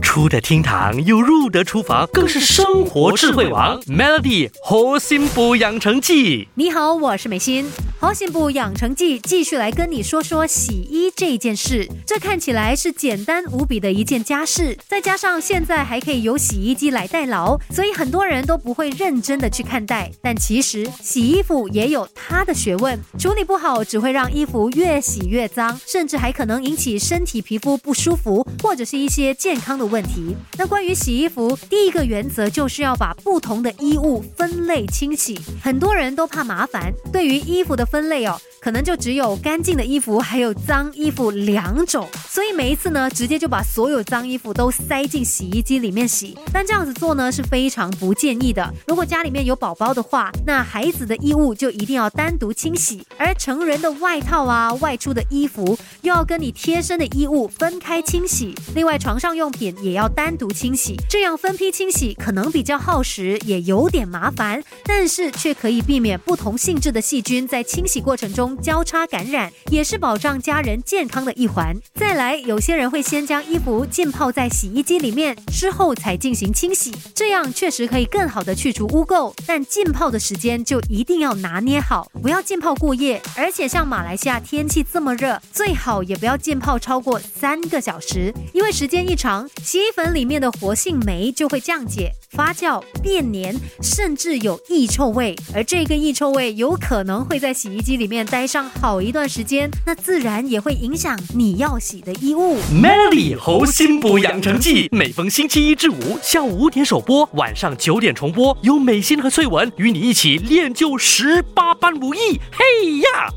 出得厅堂又入得厨房，更是生活智慧王。Melody 核心补养成记，你好，我是美心。好心补养成记继续来跟你说说洗衣这件事。这看起来是简单无比的一件家事，再加上现在还可以由洗衣机来代劳，所以很多人都不会认真的去看待。但其实洗衣服也有它的学问，处理不好只会让衣服越洗越脏，甚至还可能引起身体皮肤不舒服，或者是一些健康的问题。那关于洗衣服，第一个原则就是要把不同的衣物分类清洗。很多人都怕麻烦，对于衣服的分类哦。可能就只有干净的衣服，还有脏衣服两种，所以每一次呢，直接就把所有脏衣服都塞进洗衣机里面洗。但这样子做呢是非常不建议的。如果家里面有宝宝的话，那孩子的衣物就一定要单独清洗，而成人的外套啊、外出的衣服又要跟你贴身的衣物分开清洗。另外，床上用品也要单独清洗。这样分批清洗可能比较耗时，也有点麻烦，但是却可以避免不同性质的细菌在清洗过程中。交叉感染也是保障家人健康的一环。再来，有些人会先将衣服浸泡在洗衣机里面，之后才进行清洗，这样确实可以更好的去除污垢。但浸泡的时间就一定要拿捏好，不要浸泡过夜。而且像马来西亚天气这么热，最好也不要浸泡超过三个小时，因为时间一长，洗衣粉里面的活性酶就会降解。发酵变黏，甚至有异臭味，而这个异臭味有可能会在洗衣机里面带待上好一段时间，那自然也会影响你要洗的衣物。Melly 猴心补养成记，每逢星期一至五下午五点首播，晚上九点重播，由美心和翠文与你一起练就十八般武艺。嘿呀！